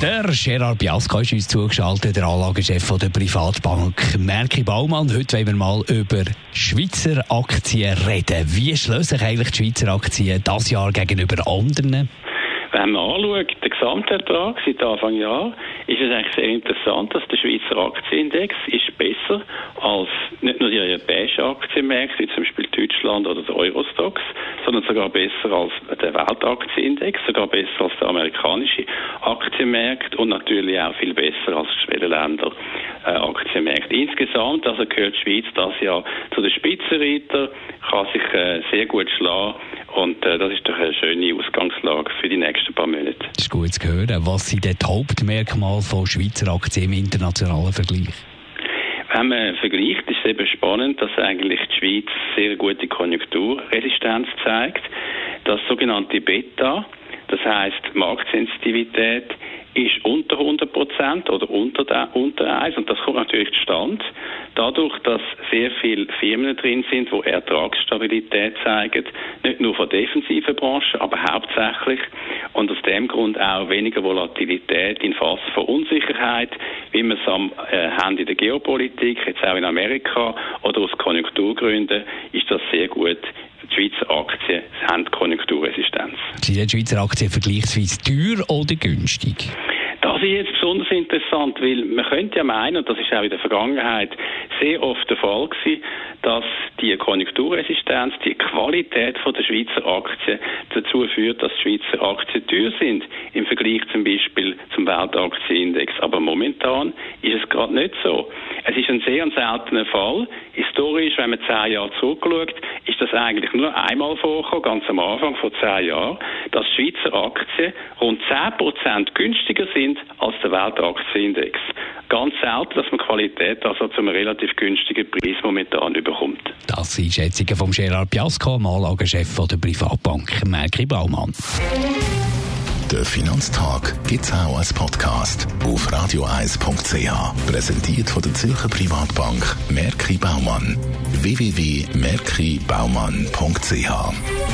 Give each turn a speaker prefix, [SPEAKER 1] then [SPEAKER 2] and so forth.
[SPEAKER 1] der Gerard Biasco ist uns zugeschaltet, der Anlagechef der Privatbank Merki Baumann. Heute wollen wir mal über Schweizer Aktien reden. Wie schließen sich eigentlich die Schweizer Aktien das Jahr gegenüber anderen?
[SPEAKER 2] Wenn man anschaut, den Gesamtertrag seit Anfang Jahr, ist es eigentlich sehr interessant, dass der Schweizer Aktienindex ist besser als nicht nur die europäischen Aktienmärkte, wie zum Beispiel Deutschland oder der Eurostox, sondern sogar besser als der Weltaktienindex, sogar besser als der amerikanische Aktienmarkt und natürlich auch viel besser als Schwellenländer äh, Aktienmärkte. Insgesamt also gehört die Schweiz das Jahr zu den Spitzenreitern, kann sich äh, sehr gut schlagen und äh, das ist doch eine schöne Ausgangslage für die nächsten paar Monate.
[SPEAKER 1] Das ist gut zu hören. Was sind denn die Hauptmerkmale von Schweizer Aktien im internationalen Vergleich?
[SPEAKER 2] Wenn man vergleicht, ist es eben spannend, dass eigentlich die Schweiz sehr gute Konjunkturresistenz zeigt. Das sogenannte Beta, das heißt Marktsensitivität, ist unter 100 Prozent oder unter, unter 1 und das kommt natürlich zustande dadurch, dass sehr viele Firmen drin sind, die Ertragsstabilität zeigen, nicht nur von defensiven Branchen, aber hauptsächlich und aus dem Grund auch weniger Volatilität in Phasen von Unsicherheit, wie wir es am, äh, haben in der Geopolitik, jetzt auch in Amerika oder aus Konjunkturgründen, ist das sehr gut die Schweizer Aktien haben Konjunkturresistenz.
[SPEAKER 1] Sind die Schweizer Aktien vergleichsweise teuer oder günstig?
[SPEAKER 2] Das ist jetzt besonders interessant, weil man könnte ja meinen, und das ist auch in der Vergangenheit sehr oft der Fall gewesen, dass die Konjunkturresistenz, die Qualität der Schweizer Aktien dazu führt, dass Schweizer Aktien teuer sind im Vergleich zum Beispiel zum Weltaktienindex. Aber momentan ist es gerade nicht so. Es ist ein sehr seltener Fall. Historisch, wenn man zehn Jahre zurückschaut, ist das eigentlich nur einmal vorgekommen, ganz am Anfang vor zehn Jahren, dass Schweizer Aktien rund 10% günstiger sind als der Weltaktienindex. Ganz selten, dass man Qualität also zu einem relativ günstigen Preis momentan bekommt.
[SPEAKER 1] Das sind Schätzungen von Gerard Piasco, dem Anlagechef der Privatbank Merki Baumann.
[SPEAKER 3] Der Finanztag gibt es auch als Podcast auf radioeis.ch. Präsentiert von der Zürcher Privatbank Merki Baumann. www.merkibaumann.ch